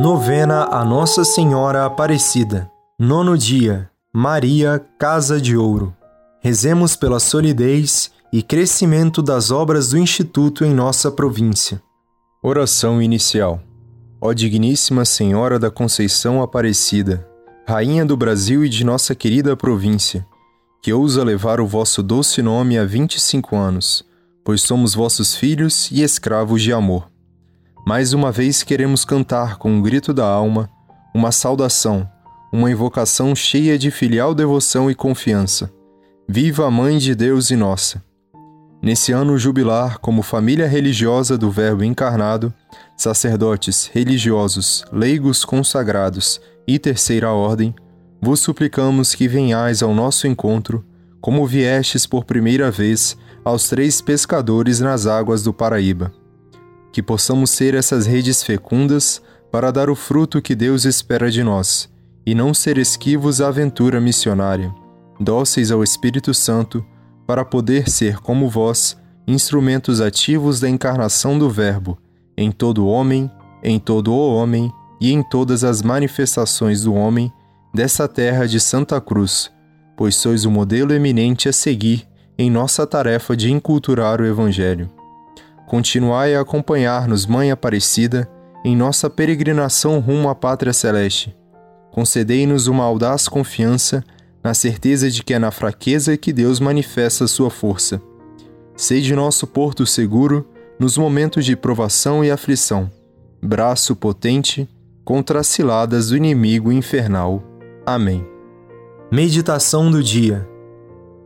Novena a Nossa Senhora Aparecida. Nono dia. Maria, Casa de Ouro. Rezemos pela solidez e crescimento das obras do Instituto em nossa província. Oração inicial. Ó Digníssima Senhora da Conceição Aparecida, Rainha do Brasil e de nossa querida província, que ousa levar o vosso doce nome há 25 anos, pois somos vossos filhos e escravos de amor. Mais uma vez queremos cantar com um grito da alma uma saudação, uma invocação cheia de filial devoção e confiança. Viva a Mãe de Deus e nossa! Nesse ano jubilar, como família religiosa do Verbo encarnado, sacerdotes, religiosos, leigos consagrados e terceira ordem, vos suplicamos que venhais ao nosso encontro, como viestes por primeira vez aos três pescadores nas águas do Paraíba. Que possamos ser essas redes fecundas para dar o fruto que Deus espera de nós, e não ser esquivos à aventura missionária, dóceis ao Espírito Santo, para poder ser, como vós, instrumentos ativos da encarnação do Verbo, em todo homem, em todo o homem e em todas as manifestações do homem dessa terra de Santa Cruz, pois sois o modelo eminente a seguir em nossa tarefa de inculturar o Evangelho. Continuai a acompanhar-nos, Mãe Aparecida, em nossa peregrinação rumo à Pátria Celeste. Concedei-nos uma audaz confiança na certeza de que é na fraqueza que Deus manifesta a sua força. Sede nosso porto seguro nos momentos de provação e aflição, braço potente contra as ciladas do inimigo infernal. Amém. Meditação do dia.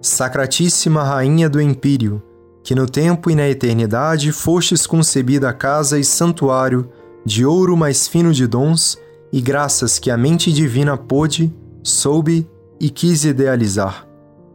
Sacratíssima Rainha do Empírio, que no tempo e na eternidade fostes concebida casa e santuário de ouro mais fino de dons e graças que a mente divina pôde, soube e quis idealizar.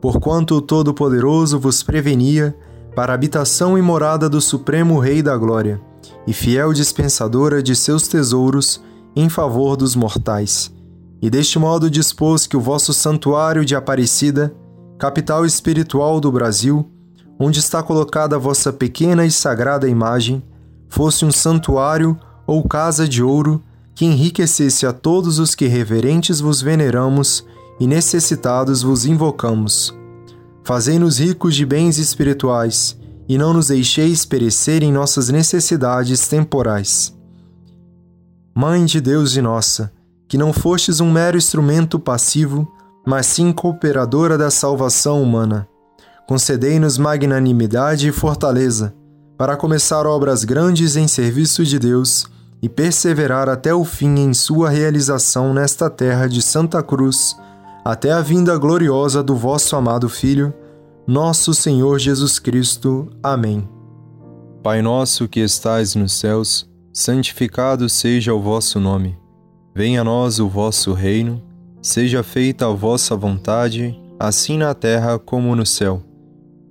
Porquanto o Todo-Poderoso vos prevenia para a habitação e morada do Supremo Rei da Glória, e fiel dispensadora de seus tesouros em favor dos mortais e deste modo dispôs que o vosso santuário de Aparecida, capital espiritual do Brasil, onde está colocada a vossa pequena e sagrada imagem, fosse um santuário ou casa de ouro que enriquecesse a todos os que reverentes vos veneramos e necessitados vos invocamos. Fazei-nos ricos de bens espirituais e não nos deixeis perecer em nossas necessidades temporais. Mãe de Deus e nossa, que não fostes um mero instrumento passivo, mas sim cooperadora da salvação humana. Concedei-nos magnanimidade e fortaleza para começar obras grandes em serviço de Deus e perseverar até o fim em sua realização nesta terra de Santa Cruz, até a vinda gloriosa do vosso amado Filho, nosso Senhor Jesus Cristo. Amém. Pai nosso que estais nos céus, santificado seja o vosso nome. Venha a nós o vosso reino, seja feita a vossa vontade, assim na terra como no céu.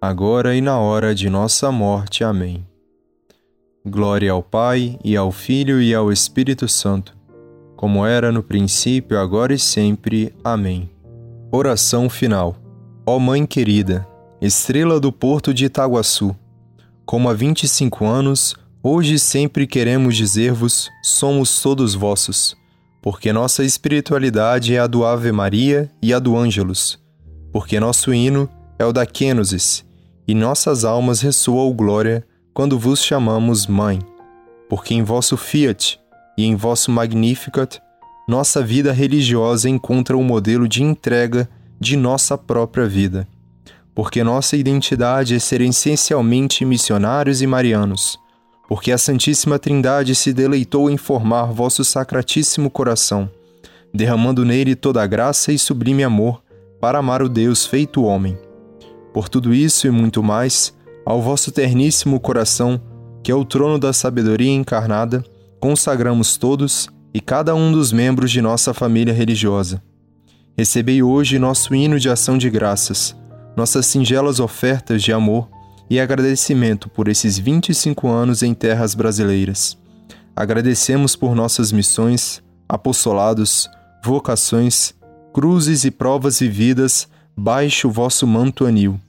agora e na hora de nossa morte. Amém. Glória ao Pai, e ao Filho, e ao Espírito Santo, como era no princípio, agora e sempre. Amém. Oração final. Ó Mãe querida, estrela do porto de Itaguaçu, como há 25 anos, Hoje sempre queremos dizer-vos: somos todos vossos, porque nossa espiritualidade é a do Ave Maria e a do Ângelus, porque nosso hino é o da Kênosis, e nossas almas ressoam glória quando vos chamamos Mãe, porque em vosso Fiat e em vosso Magnificat nossa vida religiosa encontra o um modelo de entrega de nossa própria vida. Porque nossa identidade é ser essencialmente missionários e marianos porque a Santíssima Trindade se deleitou em formar vosso sacratíssimo coração, derramando nele toda a graça e sublime amor para amar o Deus feito homem. Por tudo isso e muito mais, ao vosso terníssimo coração, que é o trono da sabedoria encarnada, consagramos todos e cada um dos membros de nossa família religiosa. Recebei hoje nosso hino de ação de graças, nossas singelas ofertas de amor e agradecimento por esses 25 anos em terras brasileiras. Agradecemos por nossas missões, apostolados, vocações, cruzes e provas vividas baixo o vosso manto anil,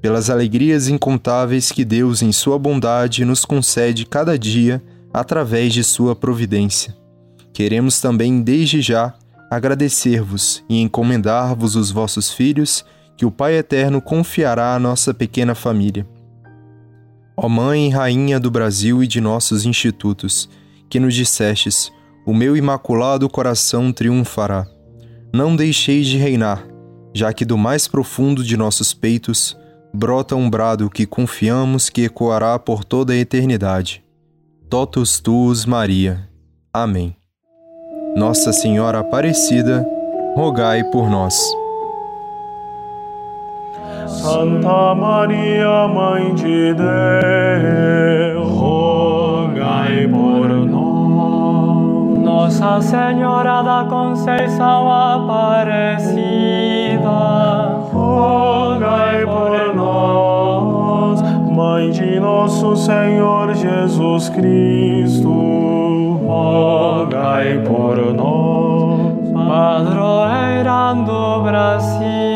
pelas alegrias incontáveis que Deus, em Sua bondade, nos concede cada dia através de Sua providência. Queremos também, desde já, agradecer-vos e encomendar-vos os vossos filhos, que o Pai Eterno confiará à nossa pequena família. Ó Mãe e Rainha do Brasil e de nossos institutos, que nos dissestes: O meu imaculado coração triunfará. Não deixeis de reinar, já que do mais profundo de nossos peitos brota um brado que confiamos que ecoará por toda a eternidade. Totus tuus, Maria. Amém. Nossa Senhora Aparecida, rogai por nós. Santa Maria, Mãe de Deus, rogai por nós. Nossa Senhora da Conceição Aparecida, rogai por nós. Mãe de nosso Senhor Jesus Cristo, rogai por nós. Padroeira do Brasil